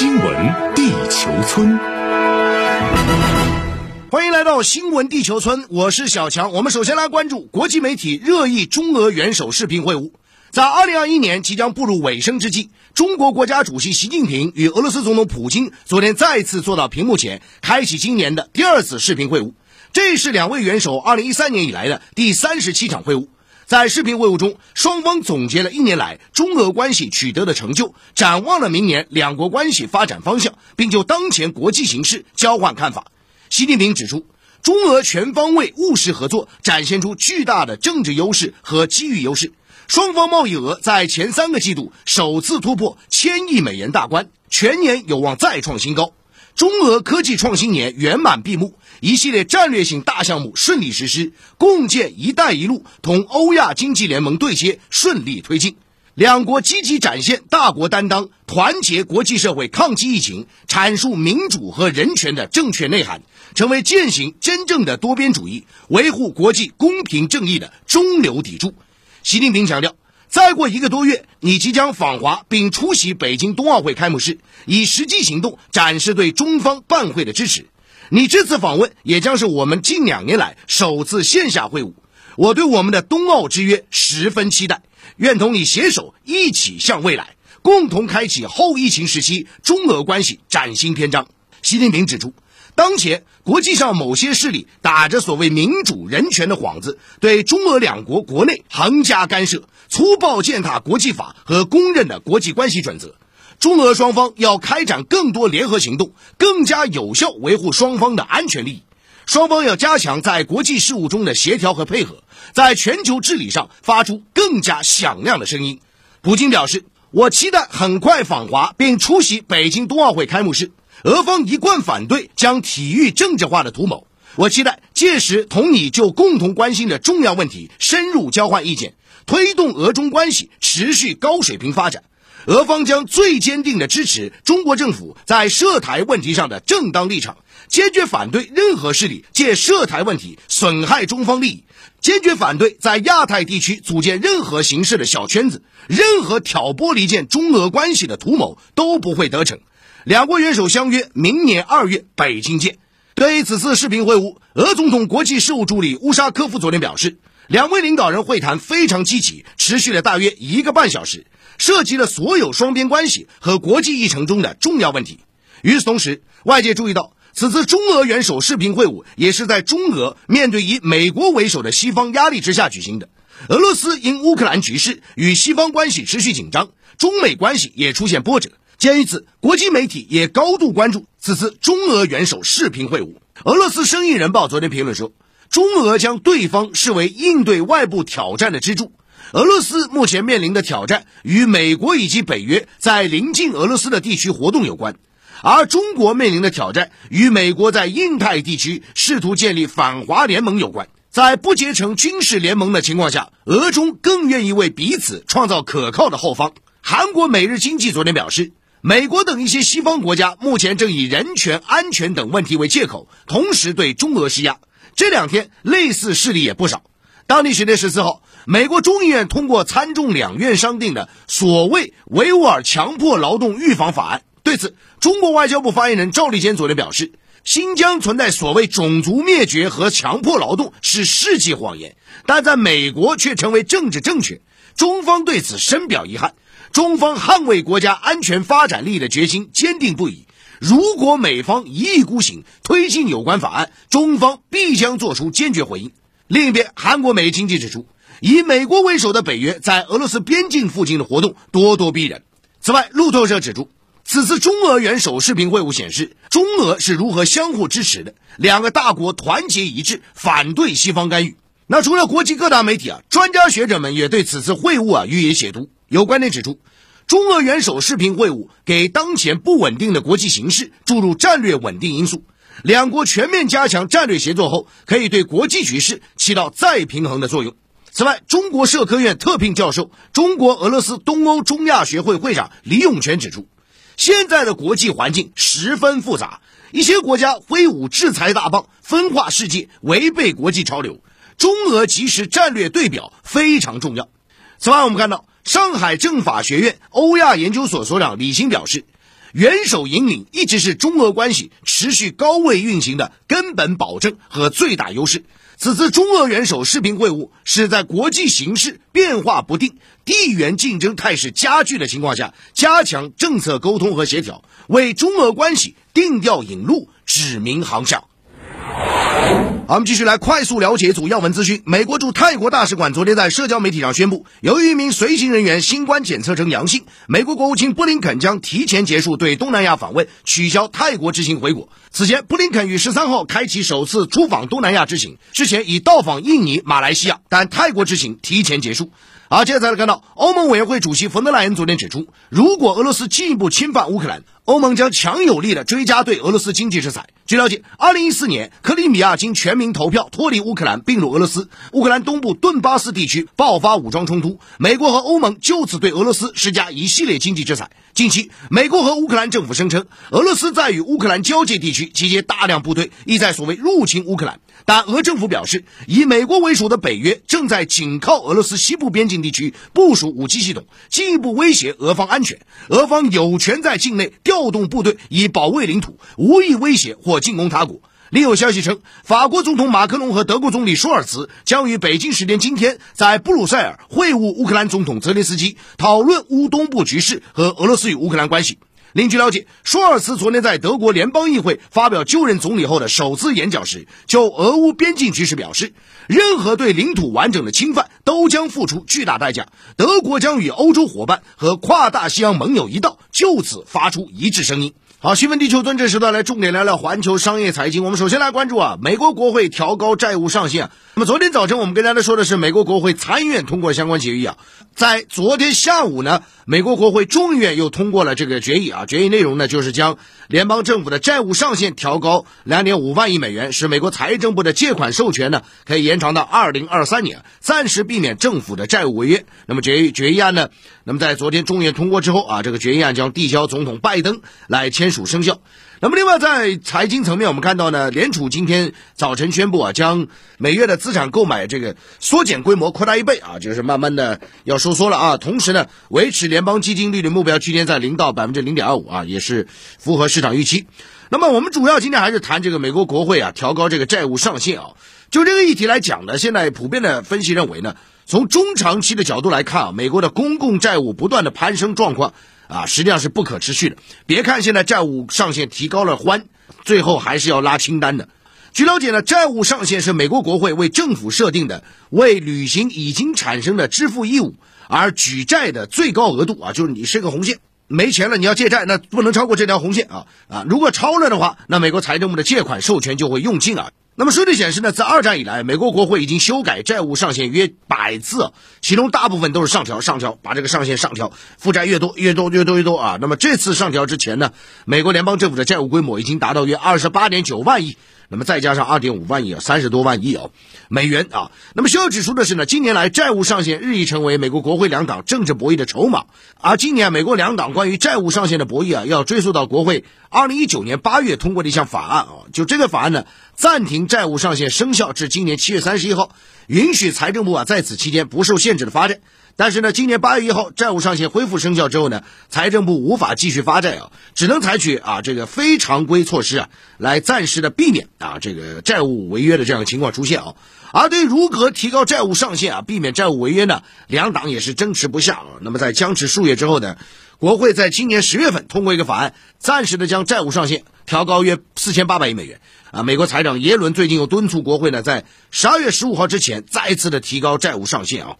新闻地球村，欢迎来到新闻地球村，我是小强。我们首先来关注国际媒体热议中俄元首视频会晤。在二零二一年即将步入尾声之际，中国国家主席习近平与俄罗斯总统普京昨天再次坐到屏幕前，开启今年的第二次视频会晤。这是两位元首二零一三年以来的第三十七场会晤。在视频会晤中，双方总结了一年来中俄关系取得的成就，展望了明年两国关系发展方向，并就当前国际形势交换看法。习近平指出，中俄全方位务实合作展现出巨大的政治优势和机遇优势。双方贸易额在前三个季度首次突破千亿美元大关，全年有望再创新高。中俄科技创新年圆满闭幕，一系列战略性大项目顺利实施，共建“一带一路”同欧亚经济联盟对接顺利推进。两国积极展现大国担当，团结国际社会抗击疫情，阐述民主和人权的正确内涵，成为践行真正的多边主义、维护国际公平正义的中流砥柱。习近平强调，再过一个多月，你即将访华并出席北京冬奥会开幕式，以实际行动展示对中方办会的支持。你这次访问也将是我们近两年来首次线下会晤，我对我们的冬奥之约十分期待，愿同你携手一起向未来，共同开启后疫情时期中俄关系崭新篇章。习近平指出。当前，国际上某些势力打着所谓民主人权的幌子，对中俄两国国内横加干涉，粗暴践踏国际法和公认的国际关系准则。中俄双方要开展更多联合行动，更加有效维护双方的安全利益。双方要加强在国际事务中的协调和配合，在全球治理上发出更加响亮的声音。普京表示：“我期待很快访华并出席北京冬奥会开幕式。”俄方一贯反对将体育政治化的图谋，我期待届时同你就共同关心的重要问题深入交换意见，推动俄中关系持续高水平发展。俄方将最坚定地支持中国政府在涉台问题上的正当立场，坚决反对任何势力借涉台问题损害中方利益，坚决反对在亚太地区组建任何形式的小圈子，任何挑拨离间中俄关系的图谋都不会得逞。两国元首相约明年二月北京见。对于此次视频会晤，俄总统国际事务助理乌沙科夫昨天表示，两位领导人会谈非常积极，持续了大约一个半小时，涉及了所有双边关系和国际议程中的重要问题。与此同时，外界注意到，此次中俄元首视频会晤也是在中俄面对以美国为首的西方压力之下举行的。俄罗斯因乌克兰局势与西方关系持续紧张，中美关系也出现波折。鉴于此，国际媒体也高度关注此次中俄元首视频会晤。俄罗斯《生意人报》昨天评论说，中俄将对方视为应对外部挑战的支柱。俄罗斯目前面临的挑战与美国以及北约在临近俄罗斯的地区活动有关，而中国面临的挑战与美国在印太地区试图建立反华联盟有关。在不结成军事联盟的情况下，俄中更愿意为彼此创造可靠的后方。韩国《每日经济》昨天表示。美国等一些西方国家目前正以人权、安全等问题为借口，同时对中俄施压。这两天类似事例也不少。当地时间十四号，美国众议院通过参众两院商定的所谓维吾尔强迫劳动预防法案。对此，中国外交部发言人赵立坚昨天表示，新疆存在所谓种族灭绝和强迫劳动是世纪谎言，但在美国却成为政治正确。中方对此深表遗憾。中方捍卫国家安全发展利益的决心坚定不移。如果美方一意孤行推进有关法案，中方必将作出坚决回应。另一边，韩国《每日经济》指出，以美国为首的北约在俄罗斯边境附近的活动咄咄逼人。此外，路透社指出，此次中俄元首视频会晤显示，中俄是如何相互支持的，两个大国团结一致，反对西方干预。那除了国际各大媒体啊，专家学者们也对此次会晤啊予以解读。有观点指出，中俄元首视频会晤给当前不稳定的国际形势注入战略稳定因素。两国全面加强战略协作后，可以对国际局势起到再平衡的作用。此外，中国社科院特聘教授、中国俄罗斯东欧中亚学会会长李永全指出，现在的国际环境十分复杂，一些国家挥舞制裁大棒，分化世界，违背国际潮流。中俄及时战略对表非常重要。此外，我们看到。上海政法学院欧亚研究所所长李欣表示，元首引领一直是中俄关系持续高位运行的根本保证和最大优势。此次中俄元首视频会晤是在国际形势变化不定、地缘竞争态势加剧的情况下，加强政策沟通和协调，为中俄关系定调引路、指明航向。好，我们继续来快速了解组要闻资讯。美国驻泰国大使馆昨天在社交媒体上宣布，由于一名随行人员新冠检测呈阳性，美国国务卿布林肯将提前结束对东南亚访问，取消泰国之行回国。此前，布林肯于十三号开启首次出访东南亚之行，之前已到访印尼、马来西亚，但泰国之行提前结束。好，接下来看到，欧盟委员会主席冯德莱恩昨天指出，如果俄罗斯进一步侵犯乌克兰，欧盟将强有力的追加对俄罗斯经济制裁。据了解，二零一四年，克里米亚经全民投票脱离乌克兰，并入俄罗斯。乌克兰东部顿巴斯地区爆发武装冲突，美国和欧盟就此对俄罗斯施加一系列经济制裁。近期，美国和乌克兰政府声称，俄罗斯在与乌克兰交界地区集结大量部队，意在所谓入侵乌克兰。但俄政府表示，以美国为首的北约正在紧靠俄罗斯西部边境地区部署武器系统，进一步威胁俄方安全。俄方有权在境内调动部队以保卫领土，无意威胁或。进攻他国。另有消息称，法国总统马克龙和德国总理舒尔茨将于北京时间今天在布鲁塞尔会晤乌克兰总统泽连斯基，讨论乌东部局势和俄罗斯与乌克兰关系。另据了解，舒尔茨昨天在德国联邦议会发表就任总理后的首次演讲时，就俄乌边境局势表示，任何对领土完整的侵犯都将付出巨大代价。德国将与欧洲伙伴和跨大西洋盟友一道，就此发出一致声音。好，新闻地球村这时段来重点聊聊环球商业财经。我们首先来关注啊，美国国会调高债务上限。那么昨天早晨我们跟大家说的是，美国国会参议院通过相关决议啊。在昨天下午呢，美国国会众议院又通过了这个决议啊。决议内容呢，就是将联邦政府的债务上限调高两点五万亿美元，使美国财政部的借款授权呢可以延长到二零二三年，暂时避免政府的债务违约。那么决议决议案呢，那么在昨天众议院通过之后啊，这个决议案将递交总统拜登来签。署生效。那么，另外在财经层面，我们看到呢，联储今天早晨宣布啊，将每月的资产购买这个缩减规模扩大一倍啊，就是慢慢的要收缩了啊。同时呢，维持联邦基金利率目标区间在零到百分之零点二五啊，也是符合市场预期。那么，我们主要今天还是谈这个美国国会啊调高这个债务上限啊。就这个议题来讲呢，现在普遍的分析认为呢，从中长期的角度来看啊，美国的公共债务不断的攀升状况。啊，实际上是不可持续的。别看现在债务上限提高了欢，最后还是要拉清单的。据了解呢，债务上限是美国国会为政府设定的，为履行已经产生的支付义务而举债的最高额度啊，就是你是个红线，没钱了你要借债，那不能超过这条红线啊啊！如果超了的话，那美国财政部的借款授权就会用尽啊。那么数据显示呢，在二战以来，美国国会已经修改债务上限约百次，其中大部分都是上调、上调，把这个上限上调，负债越多越多越多越多啊。那么这次上调之前呢，美国联邦政府的债务规模已经达到约二十八点九万亿。那么再加上二点五万亿，三十多万亿哦，美元啊。那么需要指出的是呢，近年来债务上限日益成为美国国会两党政治博弈的筹码。而今年美国两党关于债务上限的博弈啊，要追溯到国会二零一九年八月通过的一项法案啊。就这个法案呢，暂停债务上限生效至今年七月三十一号，允许财政部啊在此期间不受限制的发债。但是呢，今年八月一号债务上限恢复生效之后呢，财政部无法继续发债啊，只能采取啊这个非常规措施啊，来暂时的避免啊这个债务违约的这样的情况出现啊。而对如何提高债务上限啊，避免债务违约呢，两党也是争持不下啊。那么在僵持数月之后呢，国会在今年十月份通过一个法案，暂时的将债务上限调高约四千八百亿美元啊。美国财长耶伦最近又敦促国会呢，在十二月十五号之前再次的提高债务上限啊。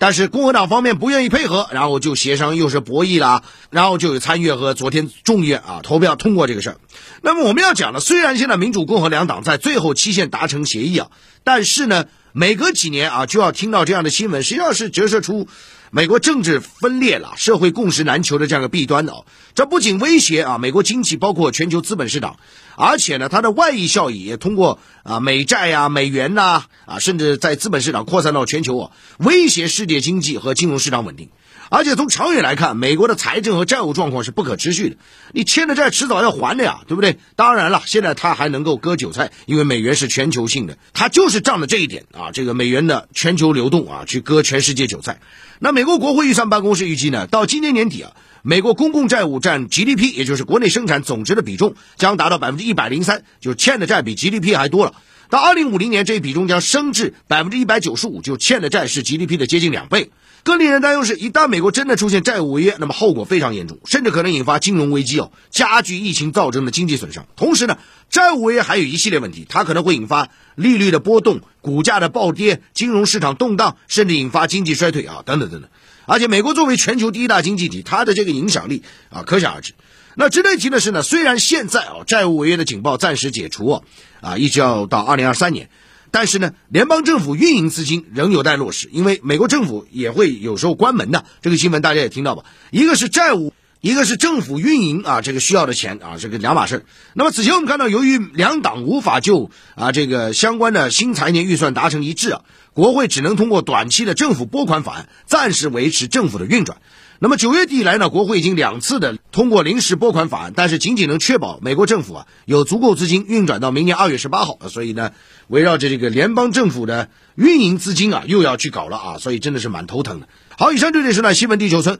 但是共和党方面不愿意配合，然后就协商又是博弈了，然后就有参议院和昨天众议院啊投票通过这个事儿。那么我们要讲的，虽然现在民主共和两党在最后期限达成协议啊，但是呢，每隔几年啊就要听到这样的新闻，实际上是折射出美国政治分裂了、社会共识难求的这样的弊端哦。这不仅威胁啊美国经济，包括全球资本市场。而且呢，它的外溢效益也通过啊美债呀、美元呐啊，甚至在资本市场扩散到全球啊，威胁世界经济和金融市场稳定。而且从长远来看，美国的财政和债务状况是不可持续的。你欠的债迟早要还的呀，对不对？当然了，现在它还能够割韭菜，因为美元是全球性的，它就是仗着这一点啊，这个美元的全球流动啊，去割全世界韭菜。那美国国会预算办公室预计呢，到今年年底啊。美国公共债务占 GDP，也就是国内生产总值的比重将达到百分之一百零三，就是欠的债比 GDP 还多了。到二零五零年，这一比重将升至百分之一百九十五，就欠的债是 GDP 的接近两倍。更令人担忧是，一旦美国真的出现债务违约，那么后果非常严重，甚至可能引发金融危机哦，加剧疫情造成的经济损伤。同时呢，债务违约还有一系列问题，它可能会引发利率的波动、股价的暴跌、金融市场动荡，甚至引发经济衰退啊，等等等等。而且，美国作为全球第一大经济体，它的这个影响力啊，可想而知。那值得一提的是呢，虽然现在啊债务违约的警报暂时解除啊，啊，一直要到二零二三年，但是呢，联邦政府运营资金仍有待落实，因为美国政府也会有时候关门的。这个新闻大家也听到吧？一个是债务，一个是政府运营啊，这个需要的钱啊，这个两码事。那么此前我们看到，由于两党无法就啊这个相关的新财年预算达成一致啊，国会只能通过短期的政府拨款法案，暂时维持政府的运转。那么九月底以来呢，国会已经两次的通过临时拨款法案，但是仅仅能确保美国政府啊有足够资金运转到明年二月十八号。所以呢，围绕着这个联邦政府的运营资金啊，又要去搞了啊，所以真的是蛮头疼的。好，以上这里是呢西门地球村。